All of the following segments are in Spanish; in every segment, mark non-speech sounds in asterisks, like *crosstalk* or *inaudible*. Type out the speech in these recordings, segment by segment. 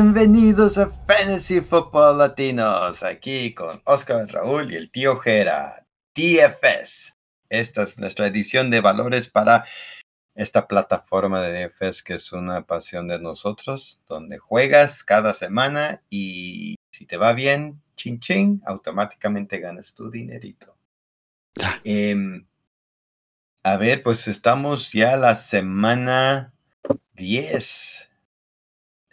Bienvenidos a Fantasy Football Latinos, aquí con Oscar Raúl y el tío Jera, DFS. Esta es nuestra edición de valores para esta plataforma de DFS que es una pasión de nosotros, donde juegas cada semana y si te va bien, ching ching, automáticamente ganas tu dinerito. Em, a ver, pues estamos ya la semana 10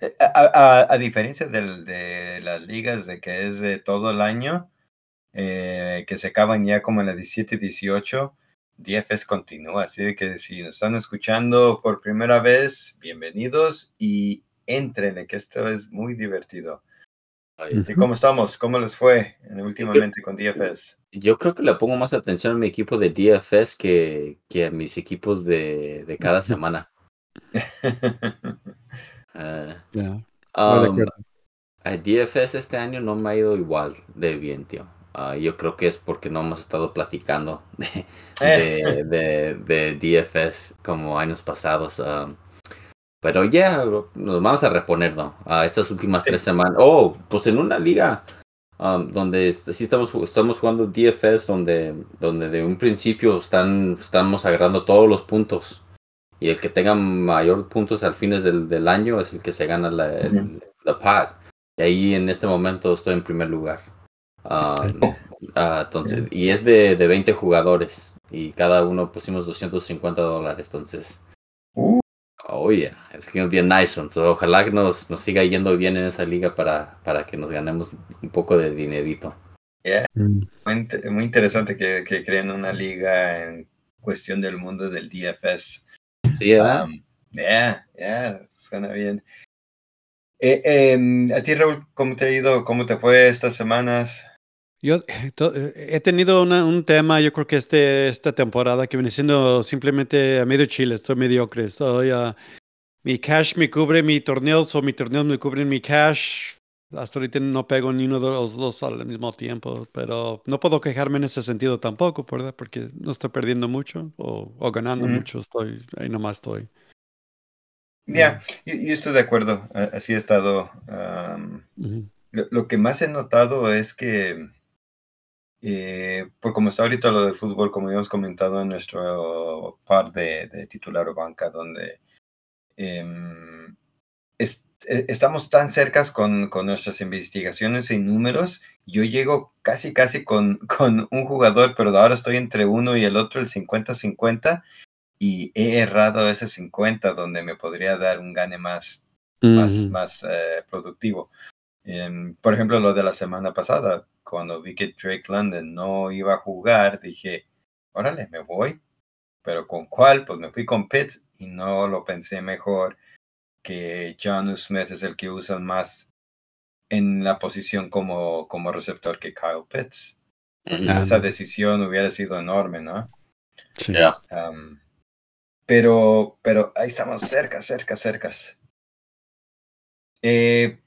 eh, a, diferencia de las ligas de que es de todo el año, eh, que se acaban ya como en la 17 y 18, DFS continúa. Así que si nos están escuchando por primera vez, bienvenidos y entren, que esto es muy divertido. ¿Y cómo estamos? ¿Cómo les fue últimamente con DFS? Yo creo que le pongo más atención a mi equipo de DFS que, que a mis equipos de, de cada *laughs* semana. *laughs* Uh, DFS este año no me ha ido igual de bien, tío. Ah, yo creo que es porque no hemos estado platicando *laughs* de, eh. de, de, DFS como años pasados. pero ya nos vamos a reponer, ¿no? A estas últimas tres semanas. Oh, pues en una liga donde sí estamos, estamos jugando DFS, donde, donde de un principio están, estamos agarrando todos los puntos y el que tenga mayor puntos al fines del, del año es el que se gana la, PAD. Y ahí en este momento estoy en primer lugar. Ah, ah, entonces, y es de, de 20 jugadores y cada uno pusimos 250 dólares. Entonces, uh. oh yeah, es que bien nice. Entonces, ojalá que nos, nos siga yendo bien en esa liga para, para que nos ganemos un poco de dinerito. Mm. Muy, interesante que, que creen una liga en cuestión del mundo del DFS. Sí, ¿verdad? ya, ya, suena bien. Eh, em, a ti, Raúl, ¿cómo te ha ido? ¿Cómo te fue estas semanas? Yo eh, eh, he tenido un tema, yo creo que este, esta temporada que viene siendo simplemente a medio chile, estoy mediocre, estoy a... mi cash me cubre mi torneo, o mi torneo me cubre mi cash. Hasta ahorita no pego ni uno de los dos al mismo tiempo, pero no puedo quejarme en ese sentido tampoco, ¿verdad? Porque no estoy perdiendo mucho o, ganando mucho, estoy ahí nomás estoy. Ya, yo, estoy de acuerdo, así he estado. lo, que más he notado es que, eh, por como está ahorita lo del fútbol, como habíamos comentado en nuestro par de, titular o banca, donde em, es, estamos tan cercas con, con, nuestras investigaciones y números. Yo llego casi, casi con, *laughs* con un jugador, pero ahora estoy entre uno y el otro, el 50-50, y he errado ese 50 donde me podría dar un gane más, más, más eh, productivo. Em, por ejemplo, lo de la semana pasada, cuando vi que Drake London no iba a jugar, dije, órale, me voy. Pero con cuál, pues me fui con Pitts y no lo pensé mejor que John Smith es el que usan más en la posición como, como receptor que Kyle Pitts. esa decisión hubiera sido enorme, ¿no? Sí. pero, pero ahí estamos cerca, cerca, cerca. Eh,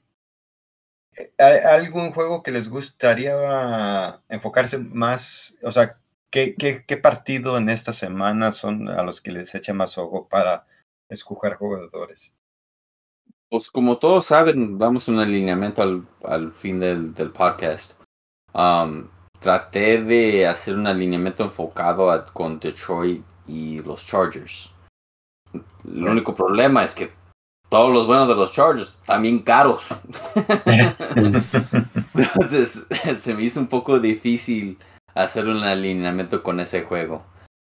¿Hay algún juego que les gustaría enfocarse más? O sea, ¿qué, qué, qué partido en esta semana son a los que les eche más ojo para escoger jugadores? Pues como todos saben, vamos un alineamiento al, al fin del, del podcast. Um, traté de hacer un alineamiento enfocado a, con Detroit y los Chargers. El único problema es que todos los buenos de los Chargers bien caros. *laughs* Entonces *laughs* se me hizo un poco difícil hacer un alineamiento con ese juego.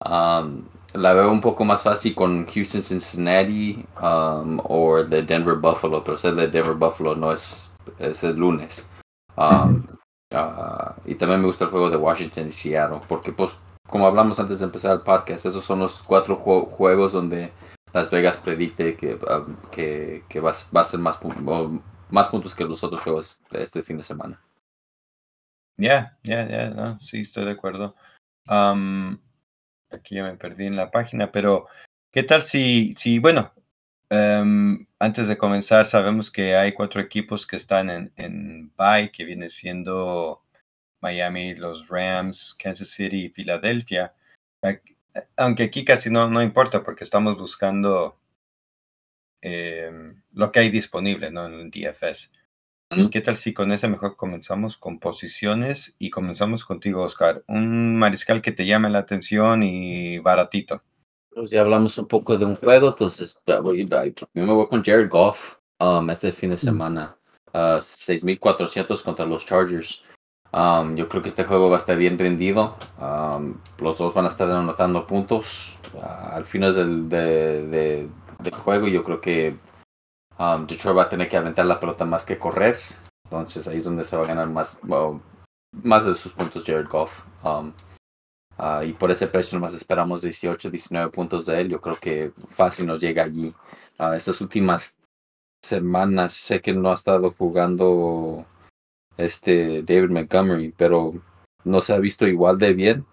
Um, la veo un poco más fácil con Houston Cincinnati um, o de Denver Buffalo, pero ser de Denver Buffalo no es, es el lunes. Um, uh, y también me gusta el juego de Washington y Seattle, porque pues como hablamos antes de empezar el podcast, esos son los cuatro juegos donde Las Vegas predicte que, um, que, va, va, a ser más, más puntos que los otros juegos de este fin de semana. Ya, ya, ya, sí, estoy de acuerdo. Aquí ya me perdí en la página, pero ¿qué tal si, si bueno, em, antes de comenzar, sabemos que hay cuatro equipos que están en, en bye, que viene siendo Miami, los Rams, Kansas City y Filadelfia. Aunque aquí casi no, no importa porque estamos buscando em, lo que hay disponible ¿no? en DFS. ¿Y qué tal si con ese mejor comenzamos con posiciones y comenzamos contigo, Oscar? Un mariscal que te llame la atención y baratito. Pues ya hablamos un poco de un juego, entonces voy, me voy con Jared Goff um, este fin de semana. 6.400 contra los Chargers. Um, yo creo que este juego va a estar bien rendido. Um, los dos van a estar anotando puntos. al final del, del juego yo creo que Um, Detroit va a tener que aventar la pelota más que correr. Entonces ahí es donde se va a ganar más, más de sus puntos Jared Goff. Um, uh, y por ese precio nomás esperamos 18, 19 puntos de él. Yo creo que fácil nos llega allí. Uh, estas últimas semanas sé que no ha estado jugando este David Montgomery, pero no se ha visto igual de bien.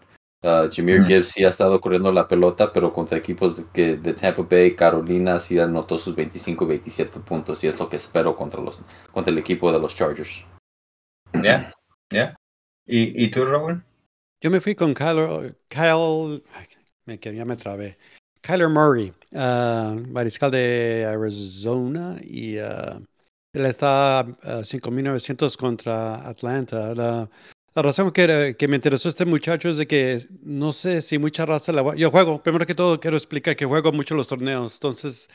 Uh, Jameer Gibbs sí ha estado corriendo la pelota, pero contra equipos de, que, de Tampa Bay, Carolina, sí anotó sus 25, 27 puntos y es lo que espero contra, los, contra el equipo de los Chargers. Ya, ya. ¿Y, ¿Y, tú, Raúl? Yo me fui con Kyle, Kyle me, ya me trabé. Kyler Murray, uh, mariscal de Arizona y uh, él está a 5.900 contra Atlanta. La, la razón que, que me interesó este muchacho es de que no sé si mucha raza la va... Yo juego, primero que todo quiero explicar que juego mucho los torneos, entonces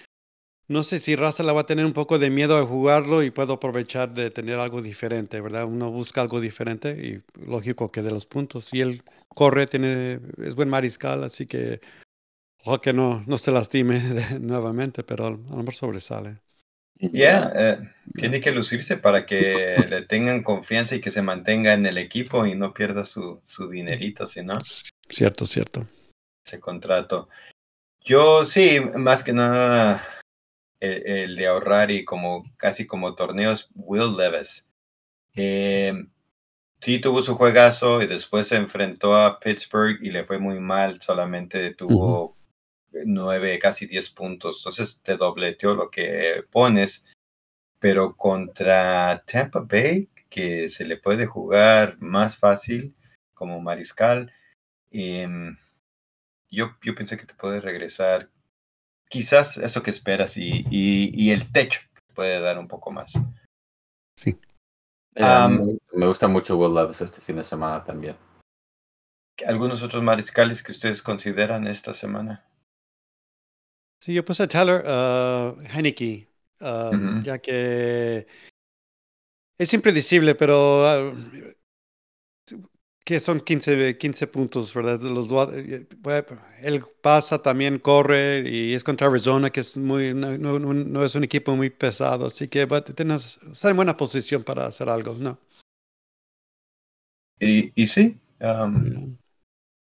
no sé si raza la va a tener un poco de miedo a jugarlo y puedo aprovechar de tener algo diferente, ¿verdad? Uno busca algo diferente y lógico que de los puntos. Y él corre, tiene, es buen mariscal, así que ojalá que no, no se lastime *laughs* nuevamente, pero a lo mejor sobresale. Ya, eh, tiene que lucirse para que le tengan confianza y que se mantenga en el equipo y no pierda su, su dinerito, si no. Cierto, cierto. Ese contrato. Yo sí, más que nada el, de ahorrar y como casi como torneos, Will Levis. Eh, sí tuvo su juegazo y después se enfrentó a Pittsburgh y le fue muy mal, solamente tuvo 9, casi 10 puntos. Entonces te dobleteó lo que pones. Pero contra Tampa Bay, que se le puede jugar más fácil como mariscal, em, yo, yo pensé que te puede regresar quizás eso que esperas y, y, el techo puede dar un poco más. Sí. Eh, me gusta mucho Will Levis este fin de semana también. ¿Algunos otros mariscales que ustedes consideran esta semana? Sí, yo puse a Tyler uh, Heineke, uh, ya que es impredecible, pero uh, que son 15, 15 puntos, ¿verdad? Los, eh, él pasa, también corre y es contra Arizona, que es muy, no, no, es un equipo muy pesado, así que va, está en buena posición para hacer algo, ¿no? Y, y sí. Um...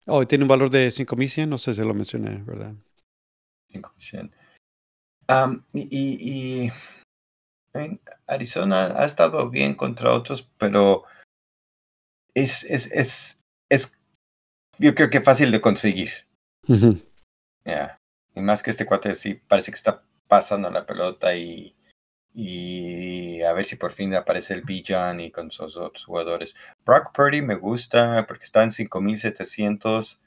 Oh, tiene un valor de 5.100, no sé si lo mencioné, ¿verdad? Y, Arizona ha estado bien contra otros, pero es, es, es, es yo creo que fácil de conseguir. Y más que este cuate sí parece que está pasando la pelota y, y a ver si por fin aparece el Bijan y con sus otros jugadores. Brock Purdy me gusta porque está en 5700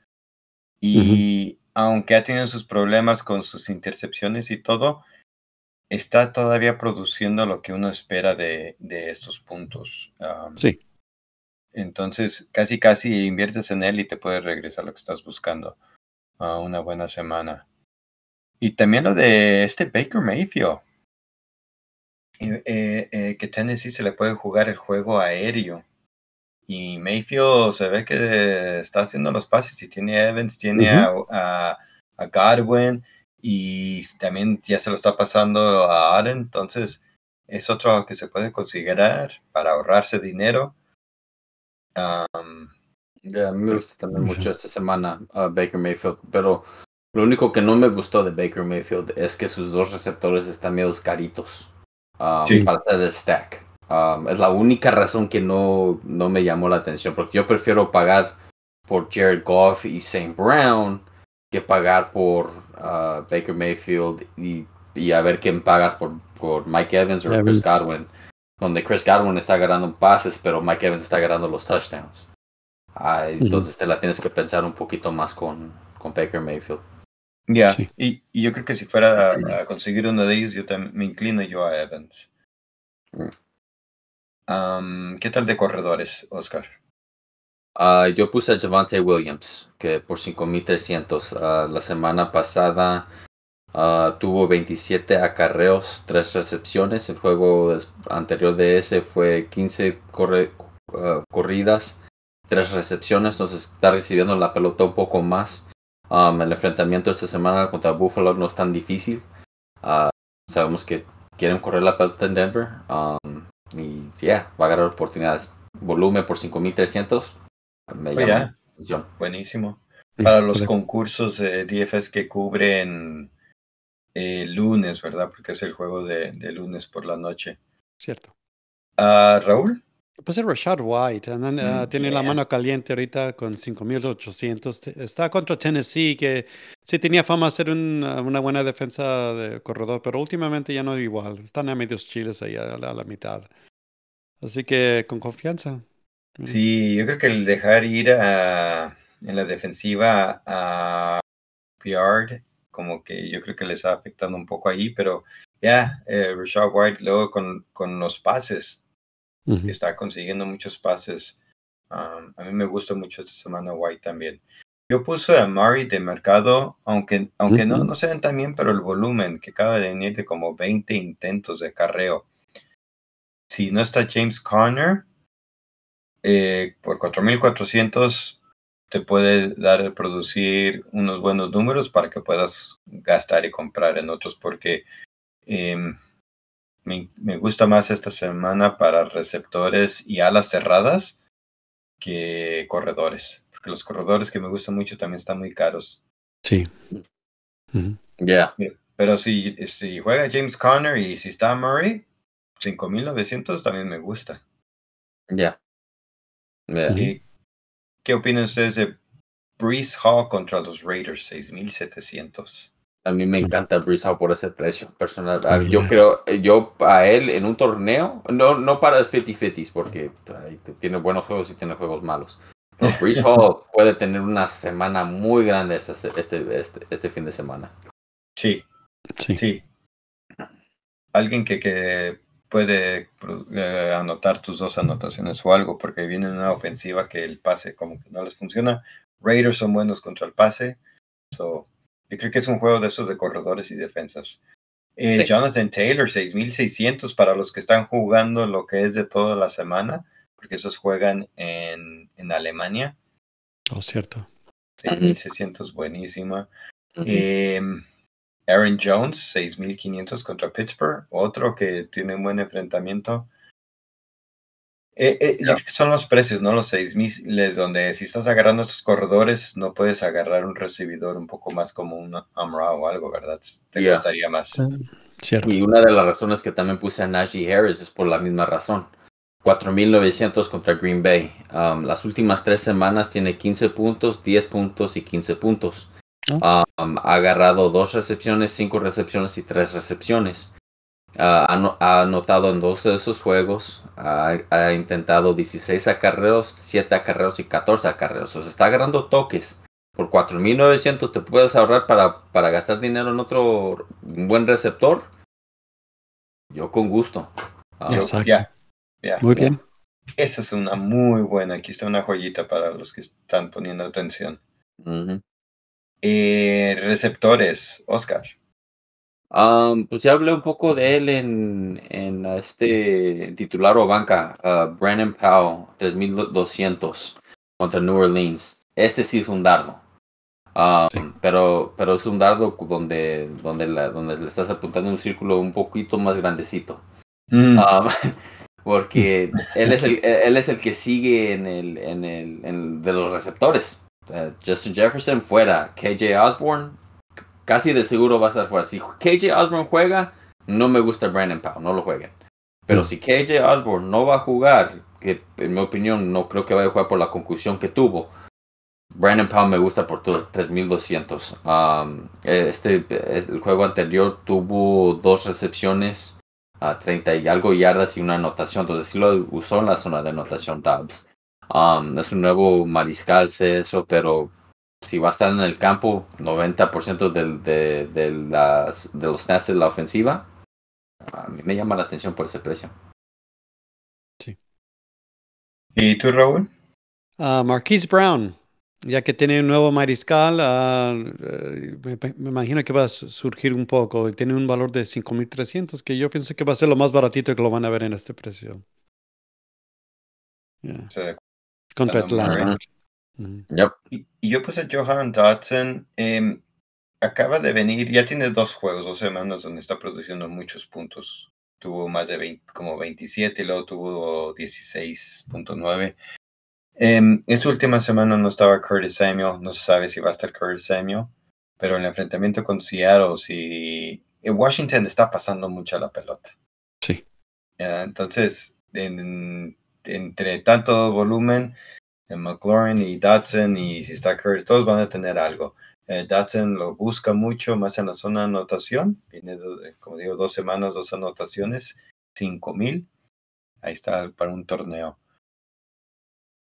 y aunque ha tenido sus problemas con sus intercepciones y todo, está todavía produciendo lo que uno espera de, de estos puntos. sí. Entonces, casi, casi inviertes en él y te puede regresar lo que estás buscando. a una buena semana. Y también lo de este Baker Mayfield. Eh, eh, que Tennessee se le puede jugar el juego aéreo. Y Mayfield se ve que está haciendo los pases y tiene a Evans, tiene a, a, Godwin y también ya se lo está pasando a Allen. Entonces es otro que se puede considerar para ahorrarse dinero. Um, me gusta también mucho esta semana uh, Baker Mayfield, pero lo único que no me gustó de Baker Mayfield es que sus dos receptores están medio caritos um, para hacer el stack. Um, es la única razón que no, no me llamó la atención, porque yo prefiero pagar por Jared Goff y St. Brown que pagar por uh, Baker Mayfield y, y, a ver quién pagas por, por Mike Evans o Chris Godwin, donde Chris Godwin está ganando pases, pero Mike Evans está ganando los touchdowns. entonces te la tienes que pensar un poquito más con, con Baker Mayfield. Ya, y, yo creo que si fuera a, conseguir uno de ellos, yo también me inclino yo a Evans. Mm. ¿Qué tal de corredores, Oscar? Ah, yo puse a Javante Williams, que por 5300. Uh, la semana pasada uh, tuvo 27 acarreos, 3 recepciones. El juego anterior de ese fue 15 corridas, 3 recepciones. Entonces está recibiendo la pelota un poco más. Um, el enfrentamiento esta semana contra Buffalo no es tan difícil. sabemos que quieren correr la pelota en Denver. Um, y ya, va a ganar oportunidades. Volumen por 5300. Me pues llama Buenísimo. Para los concursos de DFS que cubren el lunes, ¿verdad? Porque es el juego de, lunes por la noche. Cierto. Uh, Raúl. Pues es Rashad White, ah, mm, tiene la mano caliente ahorita con 5800. Está contra Tennessee, que sí tenía fama de ser una buena defensa de corredor, pero últimamente ya no es igual. Están a medios chiles ahí a la, mitad. Así que con confianza. Sí, yo creo que el dejar ir a, en la defensiva a Piard, como que yo creo que le está afectando un poco ahí, pero ya, eh, Rashad White luego con, con los pases está consiguiendo muchos pases. a mí me gusta mucho esta semana White también. Yo puse a Murray de mercado, aunque, aunque no, no se ven tan bien, pero el volumen que acaba de venir de como 20 intentos de carreo. Si no está James Conner, eh, por 4.400 te puede dar producir unos buenos números para que puedas gastar y comprar en otros porque em, me, gusta más esta semana para receptores y alas cerradas que corredores. Porque los corredores que me gustan mucho también están muy caros. Sí. Ya. Pero si, si juega James Conner y si está Murray, 5900 también me gusta. Ya. ¿Qué opinan ustedes de Breeze Hall contra los Raiders? 6700. A mí me encanta Breeze por ese precio personal. Yo creo, eh, yo a él en un torneo, no, no para el 50-50s, porque tiene buenos juegos y tiene juegos malos. Pero *laughs* Breeze Hall puede tener una semana muy grande este, este, este, este fin de semana. Sí, sí. Alguien que, que puede eh, anotar tus dos anotaciones o algo, porque viene una ofensiva que el pase como que no les funciona. Raiders son buenos contra el pase. So, yo creo que es un juego de esos de corredores y defensas. Eh, Jonathan Taylor, 6600 para los que están jugando lo que es de toda la semana, porque esos juegan en, en Alemania. Oh, cierto. 6600, buenísima. Em, Aaron Jones, 6500 contra Pittsburgh, otro que tiene un buen enfrentamiento. Eh, eh, son los precios, no los seis miles, donde si estás agarrando estos corredores, no puedes agarrar un recibidor un poco más como un Amra o algo, ¿verdad? Te gustaría más. Ah, cierto. Y una de las razones que también puse a Najee Harris es por la misma razón. 4.900 contra Green Bay. Um, las últimas tres semanas tiene 15 puntos, 10 puntos y 15 puntos. Ah. Um, ha agarrado dos recepciones, cinco recepciones y tres recepciones. Ah, ha, anotado en dos de esos juegos, ha, intentado 16 acarreos, 7 acarreos y 14 acarreos. O sea, está agarrando toques. Por 4.900 te puedes ahorrar para, para gastar dinero en otro buen receptor. Yo con gusto. Ah, muy bien. Esa es una muy buena. Aquí está una joyita para los que están poniendo atención. Eh, receptores, Oscar pues ya hablé un poco de él en, en este titular o banca, uh, Brandon Powell, 3200 contra New Orleans. Este sí es un dardo. pero, pero es un dardo donde, donde, la, donde le estás apuntando un círculo un poquito más grandecito. Mm. *laughs* porque *laughs* él es, el, él es el que sigue en el, en el de los receptores. Uh, Justin Jefferson fuera, KJ Osborne casi de seguro va a estar fuera. Si KJ Osborne juega, no me gusta Brandon Powell, no lo jueguen. Pero mm. si KJ Osborne no va a jugar, que en mi opinión no creo que vaya a jugar por la conclusión que tuvo, Brandon Powell me gusta por todos 3200. Um, este, el juego anterior tuvo dos recepciones a 30 y algo yardas y una anotación. Entonces sí lo usó en la zona de anotación Dobbs. Um, es un nuevo mariscal, sé eso, pero si va a estar en el campo 90% del, de, de, las, de los snaps de la ofensiva, a mí me llama la atención por ese precio. Sí. ¿Y tú, Raúl? Uh, Marquise Brown, ya que tiene un nuevo mariscal, uh, me, me, imagino que va a surgir un poco. Tiene un valor de 5.300, que yo pienso que va a ser lo más baratito que lo van a ver en este precio. Yeah. Sí. Contra Atlanta. Yep. Y, y, yo puse Johan Dodson. Eh, acaba de venir, ya tiene dos juegos, dos semanas donde está produciendo muchos puntos. Tuvo más de 20, como 27 y luego tuvo 16.9. Eh, en su última semana no estaba Curtis Samuel, no se sabe si va a estar Curtis Samuel, pero el enfrentamiento con Seattle, si en Washington está pasando mucho la pelota. Sí. Entonces, en, entre tanto volumen, McLaurin y Dodson y si está todos van a tener algo. Eh, lo busca mucho más en la zona de anotación. Viene, de, como digo, dos semanas, dos anotaciones, cinco mil. Ahí está para un torneo.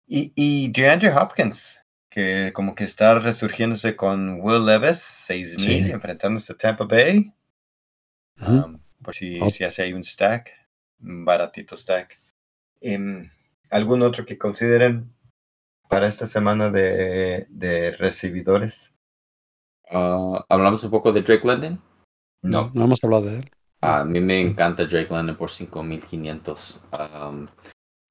Y, y DeAndre Hopkins, que como que está resurgiéndose con Will Levis, seis mil, sí. enfrentándose a Tampa Bay. Uh -huh. um, por si, oh. si hace ahí un stack, un baratito stack. Um, ¿Algún otro que consideren para esta semana de, de recibidores? Uh, ¿Hablamos un poco de Drake London? No. no hemos hablado de él. A mí me encanta Drake London por 5500. Um,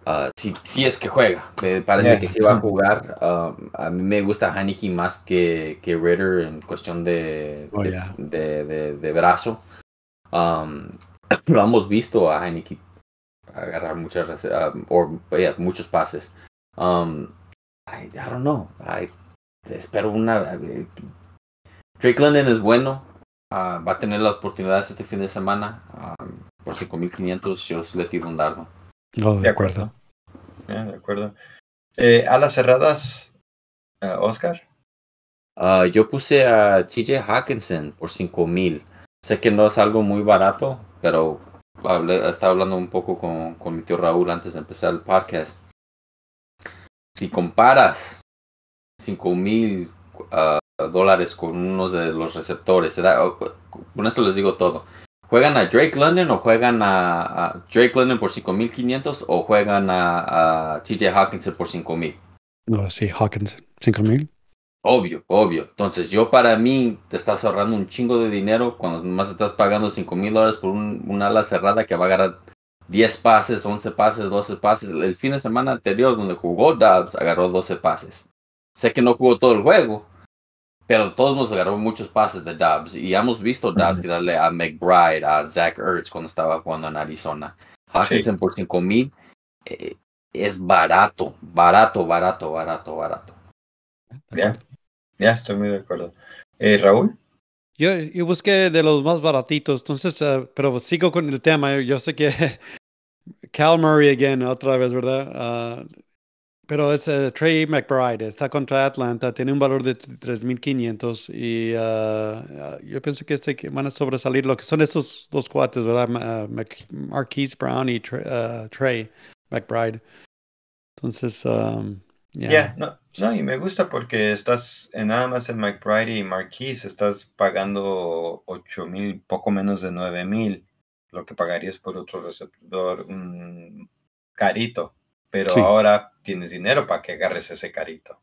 uh, si, si es que juega, me parece yeah. que sí va a jugar. Um, a mí me gusta Haneke más que, que Ritter en cuestión de, oh, de, yeah. de, de, de, brazo. Um, *clears throat* lo hemos visto a Haneke agarrar muchas, uh, or, yeah, muchos pases. Um, I, I don't know. I, espero una. Uh, Drake London es bueno. Uh, va a tener las oportunidades este fin de semana. Uh, por 5500 yo le tiro un dardo. Oh, de, de acuerdo. Yeah, de acuerdo. Eh, a las cerradas, uh, Oscar. yo puse a TJ Hawkinson por 5000. Sé que no es algo muy barato, pero hablé, estaba hablando un poco con, con mi tío Raúl antes de empezar el podcast. Si comparas 5000 uh, dólares con unos de los receptores. Con esto les digo todo. ¿Juegan a Drake London o juegan a, a Drake London por 5500 o juegan a, a TJ Hawkinson por 5000? No, sí, Hawkinson. 5000. Obvio, obvio. Entonces, yo para mí te estás ahorrando un chingo de dinero cuando más estás pagando 5 mil dólares por un, un, ala cerrada que va a agarrar 10 pases, 11 pases, 12 pases. El fin de semana anterior, donde jugó Dobbs, agarró 12 pases. Sé que no jugó todo el juego, pero todos nos agarró muchos pases de Dobbs y hemos visto Dobbs tirarle a McBride, a Zach Ertz cuando estaba jugando en Arizona. Hawkinson sí. por 5 mil eh, es barato, barato, barato, barato, barato. Ya, ya estoy muy de acuerdo. Eh, Raúl. Yo, yo, busqué de los más baratitos, entonces, uh, pero sigo con el tema. Yo sé que *laughs* Cal Murray again, otra vez, ¿verdad? Uh, pero es uh, Trey McBride, está contra Atlanta, tiene un valor de 3.500 y uh, yo pienso que este, van a sobresalir lo que son estos dos cuates, ¿verdad? Marquise Brown y Trey, McBride. Entonces, um, ya. Yeah. no, no, y me gusta porque estás en nada más en McBride y Marquise, estás pagando 8 mil, poco menos de 9 mil, lo que pagarías por otro receptor um, carito pero sí. ahora tienes dinero para que agarres ese carito.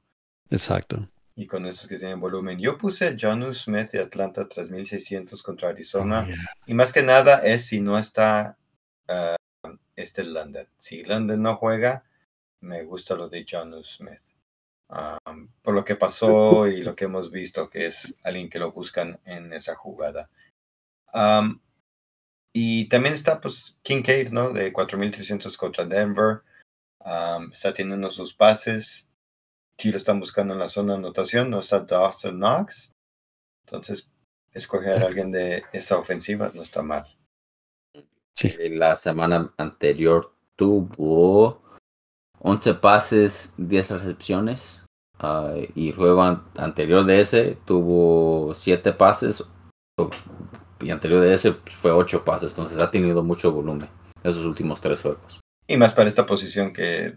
Exacto. Y con esos que tienen volumen. Yo puse John Smith de Atlanta 3600 contra Arizona. Oh, yeah. Y más que nada es si no está uh, este London. Si London no juega, me gusta lo de John Smith. Um, por lo que pasó y lo que hemos visto, que es alguien que lo buscan en esa jugada. Um, y también está pues Kincaid, ¿no? De 4300 contra Denver. Um, está teniendo sus pases. Si lo están buscando en la zona de anotación, no está Dawson Knox. Entonces, escoger a alguien de esa ofensiva no está mal. Sí. La semana anterior tuvo 11 pases, 10 recepciones. Uh, y el juego an anterior de ese tuvo 7 pases. Y anterior de ese fue 8 pases. Entonces ha tenido mucho volumen esos últimos 3 juegos. Y más para esta posición que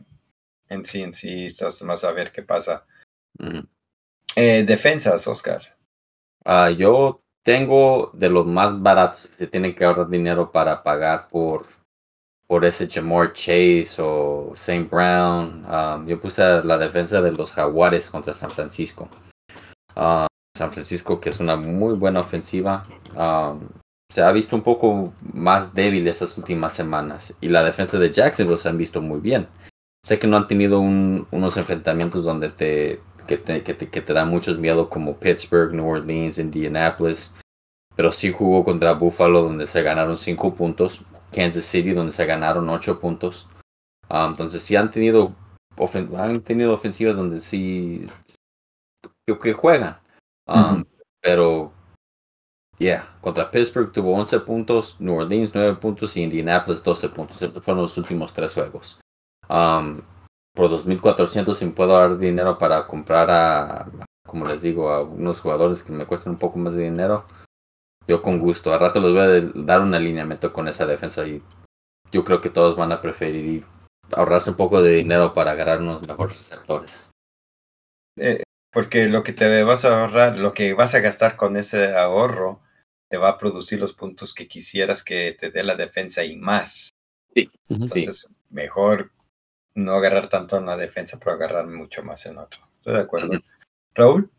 en sí, en sí, estás más a ver qué pasa. Mm. Eh, defensas, Oscar. Uh, yo tengo de los más baratos que tienen que ahorrar dinero para pagar por, por ese Jamor Chase o St. Brown. Um, yo puse la defensa de los Jaguares contra San Francisco. San Francisco, que es una muy buena ofensiva. Se ha visto un poco más débil estas últimas semanas y la defensa de Jacksonville se han visto muy bien. Sé que no han tenido unos enfrentamientos donde te que te, que te, que te da muchos miedo como Pittsburgh, New Orleans, Indianapolis, pero sí jugó contra Buffalo donde se ganaron 5 puntos, Kansas City donde se ganaron 8 puntos. Entonces sí han tenido, han tenido ofensivas donde sí que juegan. Um, pero Yeah, contra Pittsburgh tuvo 11 puntos, New Orleans 9 puntos y Indianapolis 12 puntos. Esos fueron los últimos tres juegos. Um, por 2.400 si puedo dar dinero para comprar a, como les digo, a unos jugadores que me cuestan un poco más de dinero, yo con gusto. A rato les voy a dar un alineamiento con esa defensa y yo creo que todos van a preferir ahorrarse un poco de dinero para agarrar unos mejores receptores. Eh, porque lo que te vas a ahorrar, lo que vas a gastar con ese ahorro, te va a producir los puntos que quisieras que te dé la defensa y más. Sí. Entonces, mejor no agarrar tanto en la defensa, pero agarrar mucho más en otro. Estoy de acuerdo. Raúl.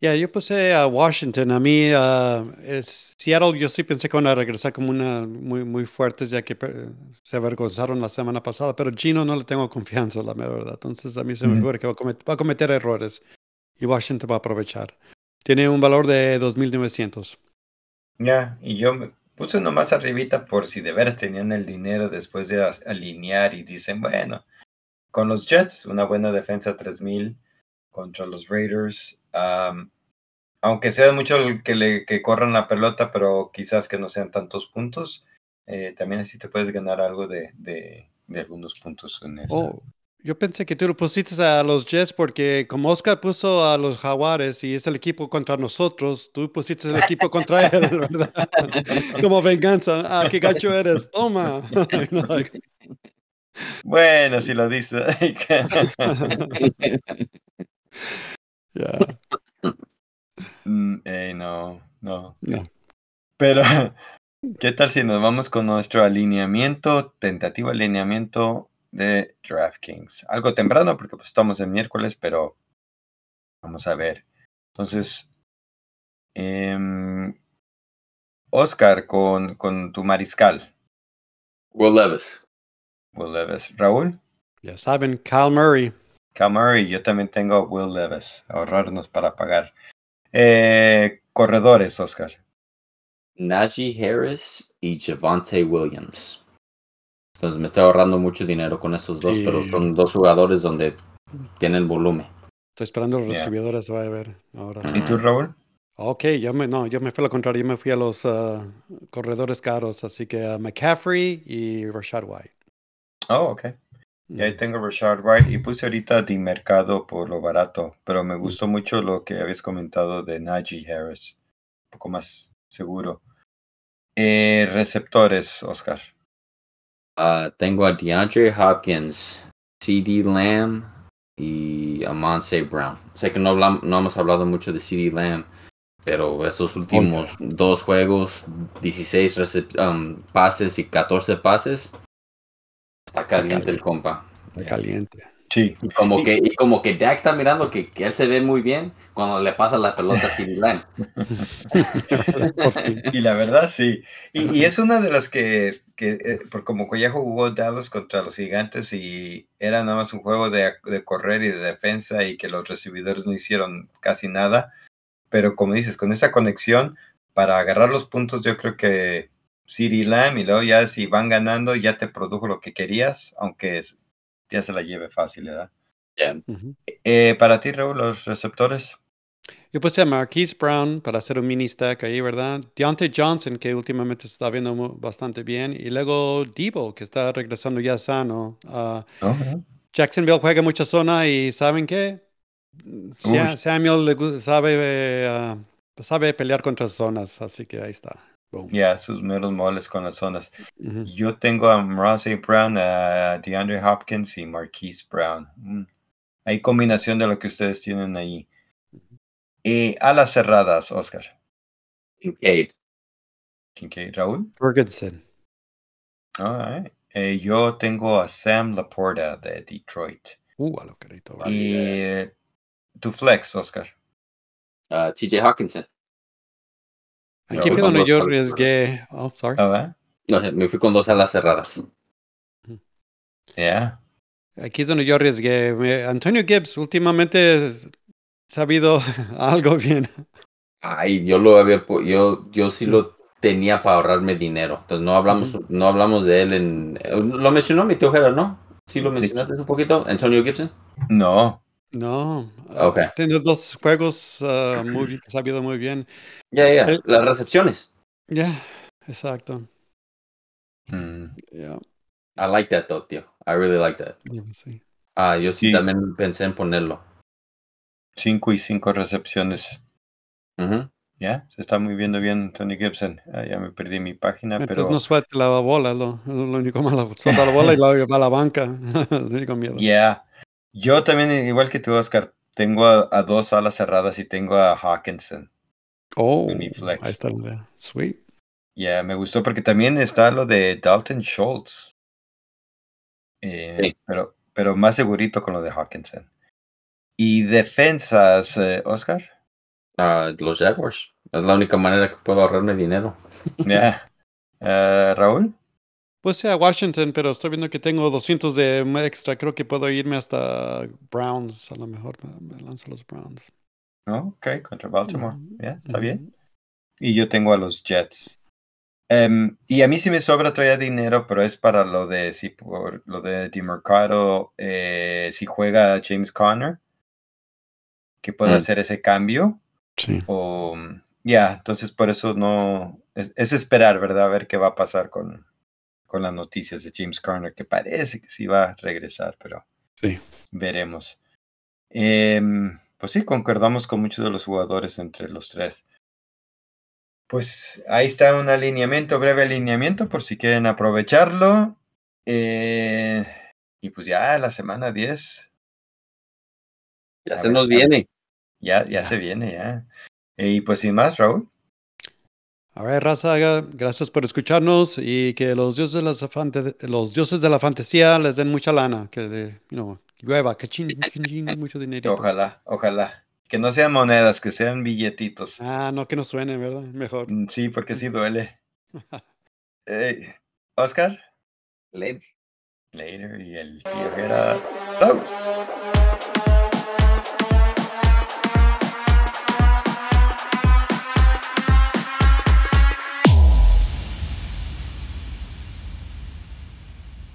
Ya, yo puse a Washington. A mí, uh, es Seattle, yo sí pensé que van a regresar como una muy, muy fuertes, ya que se avergonzaron la semana pasada, pero Gino no le tengo confianza, la verdad. Entonces, a mí se me ocurre que va a, cometer, va a cometer errores y Washington va a aprovechar. Tiene un valor de 2.900. Ya, y yo me puse nomás arribita por si de veras tenían el dinero después de alinear y dicen, bueno, con los Jets, una buena defensa 3000 contra los Raiders. aunque sea mucho que, le, que corran la pelota, pero quizás que no sean tantos puntos, eh, también así te puedes ganar algo de, de, algunos puntos en esta. Oh, yo pensé que tú lo pusiste a los Jets porque como Oscar puso a los Jaguares y es el equipo contra nosotros, tú pusiste el equipo contra él, *laughs* ¿verdad? como venganza. Ah, qué gacho eres. Toma. *laughs* bueno, si lo dices. *laughs* Ya. Mm, no, no. No. Pero, ¿qué tal si nos vamos con nuestro alineamiento, tentativo alineamiento de DraftKings. Algo temprano porque pues, estamos en miércoles, pero vamos a ver. Entonces, eh, Oscar con, con tu mariscal. Will Levis. Will Levis. Raúl. Ya saben, Cal Murray. Cal Murray, yo también tengo Will Levis. Ahorrarnos para pagar. Eh, corredores, Oscar. Najee Harris y Javante Williams. Entonces me estoy ahorrando mucho dinero con esos dos, pero son dos jugadores donde tienen volumen. Estoy esperando los recibidores, va a ver ahora. ¿Y tú, Raúl? Ok, yo me, no, yo me fui a lo contrario, yo me fui a los uh, corredores caros, así que a McCaffrey y Rashad White. Oh, ok. Y ahí mm. tengo Rashad White y puse ahorita de mercado por lo barato, pero me mm. gustó mucho lo que habías comentado de Najee Harris, un poco más seguro. Eh, receptores, Oscar. Uh, tengo a DeAndre Hopkins, CD Lamb y a Monse Brown. Sé que no, hablamos, no hemos hablado mucho de CD Lamb, pero esos últimos dos juegos, 16 um, pases y 14 pases, está caliente, el compa. Está caliente. Sí. Y como que, y como que Dak está mirando que, que, él se ve muy bien cuando le pasa la pelota a CD Lamb. *laughs* *laughs* y la verdad, sí. Y, y, es una de las que que eh, por como ya jugó Dallas contra los gigantes y era nada más un juego de, de, correr y de defensa y que los recibidores no hicieron casi nada. Pero como dices, con esa conexión, para agarrar los puntos, yo creo que Siri Lamb y luego ya si van ganando, ya te produjo lo que querías, aunque ya se la lleve fácil, ¿verdad? Eh, para ti, Raúl, los receptores. Yo puse a Marquise Brown para hacer un mini stack ahí, ¿verdad? Deontay Johnson, que últimamente se está viendo bastante bien. Y luego Debo, que está regresando ya sano. Uh, Jacksonville juega mucha zona y ¿saben qué? Samuel le sabe, uh, sabe pelear contra zonas, así que ahí está. Ya, sus meros moles con las zonas. Yo tengo a Rossi Brown, a DeAndre Hopkins y Marquise Brown. Mm. Hay combinación de lo que ustedes tienen ahí. Y a las cerradas, Oscar. Kincaid. Kincaid, Raúl. Ferguson. Eh, yo tengo a Sam Laporta de Detroit. Uh, a lo carito. Y eh, tu flex, Oscar. Uh, TJ Hawkinson. Aquí fue donde yo arriesgué. Oh, sorry. Oh, no, me fui con dos alas cerradas. Yeah. Aquí es donde yo arriesgué. Antonio Gibbs últimamente sabido *laughs* algo bien. Ay, yo lo había, yo, yo sí lo tenía para ahorrarme dinero. Entonces no hablamos, no hablamos de él en. Lo mencionó mi tío Gerard, ¿no? Sí, lo mencionaste un poquito, Antonio Gibson. No. No. Ok. Tiene dos juegos uh, muy sabido muy bien. Ya, ya. Las recepciones. Ya, exacto. Mm. Yeah. I like that though, tío. I really like that. Sí. Ah, yo sí, Sí. también pensé en ponerlo. Cinco y cinco recepciones. Ujú. Ya, se está muy viendo bien Tony Gibson. Ah, ya me perdí mi página, Entonces pero no suelte la bola, lo, lo único malo. Suelta la bola y luego va a la banca. *laughs* lo único miedo. ya. Yo también, igual que tú, Oscar, tengo a, a dos alas cerradas y tengo a Hawkinson. Oh, mi flex. ahí está la. Sweet. Ya, me gustó porque también está lo de Dalton Schultz. Eh, Sí. pero, pero más segurito con lo de Hawkinson. Y defensas, eh, Oscar. Ah, los Jaguars. Es la única manera que puedo ahorrarme dinero. *laughs* Ya. Eh, Raúl. Pues sea Washington, pero estoy viendo que tengo 200 de extra. Creo que puedo irme hasta Browns. A lo mejor me, lanzo a los Browns. No, ok, contra Baltimore. Ya, está bien. Y yo tengo a los Jets. Em, y a mí sí me sobra todavía dinero, pero es para lo de si por lo de DiMercado, eh, si juega James Conner, que pueda Mm. hacer ese cambio. Sí. O mm, ya, entonces por eso no es, es esperar, ¿verdad? A ver qué va a pasar con, con las noticias de James Conner, que parece que sí va a regresar, pero Sí. veremos. Em, pues sí, concordamos con muchos de los jugadores entre los tres. Pues ahí está un alineamiento, breve alineamiento, por si quieren aprovecharlo. Eh, y pues ya la semana 10, Ya se ver, nos viene. Ya, ya Ya. se viene, ya. Y pues sin más, Raúl. A ver, raza, gracias por escucharnos y que los dioses de, las fante- los dioses de la fantasía les den mucha lana, que you know, llueva, que chin, *laughs* chin, chin, mucho dinero. Ojalá, ojalá. Que no sean monedas, que sean billetitos. Ah, no que no suene, ¿verdad? Mejor. Mm, Sí, porque sí duele. *laughs* Eh, Oscar, Le- later, y el tío Gerard. Sauce.